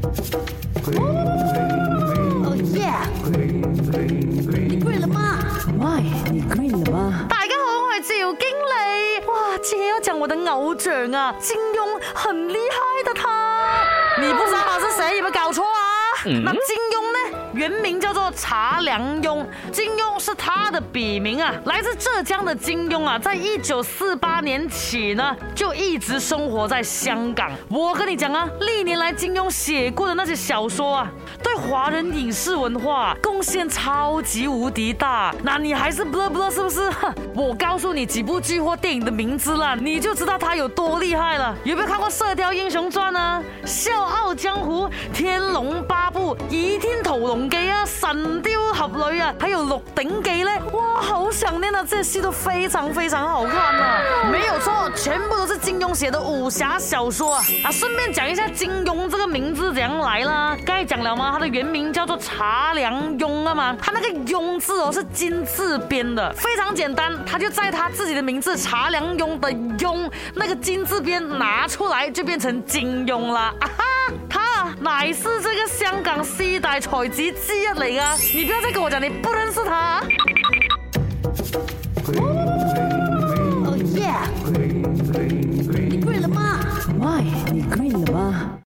哦耶！你了吗你了吗？大家好，我叫经理。哇，今要讲我的偶像啊，金庸很厉害的他。你不说话是谁？有没有搞错？那金庸呢？原名叫做查良镛，金庸是他的笔名啊。来自浙江的金庸啊，在一九四八年起呢，就一直生活在香港。我跟你讲啊，历年来金庸写过的那些小说啊，对华人影视文化贡献超级无敌大。那你还是不不，是不是？我告诉你几部剧或电影的名字了，你就知道他有多厉害了。有没有看过《射雕英雄传》呢？《笑傲江湖》《天龙八》？《倚天屠龙记》啊，《神雕侠侣》啊，还有《鹿鼎记》咧，哇，好想念啊，这些书都非常非常好看啊，没有错，全部都是金庸写的武侠小说啊！啊，顺便讲一下金庸这个名字怎样来啦，该讲了吗？他的原名叫做查良庸啊嘛，他那个庸字哦，是金字边的，非常简单，他就在他自己的名字查良庸的庸那个金字边拿出来，就变成金庸啦。香港四大才子之一嚟噶，你不要再跟我讲你不认识他。Oh yeah，你 green 了吗 h y 你 green 了吗？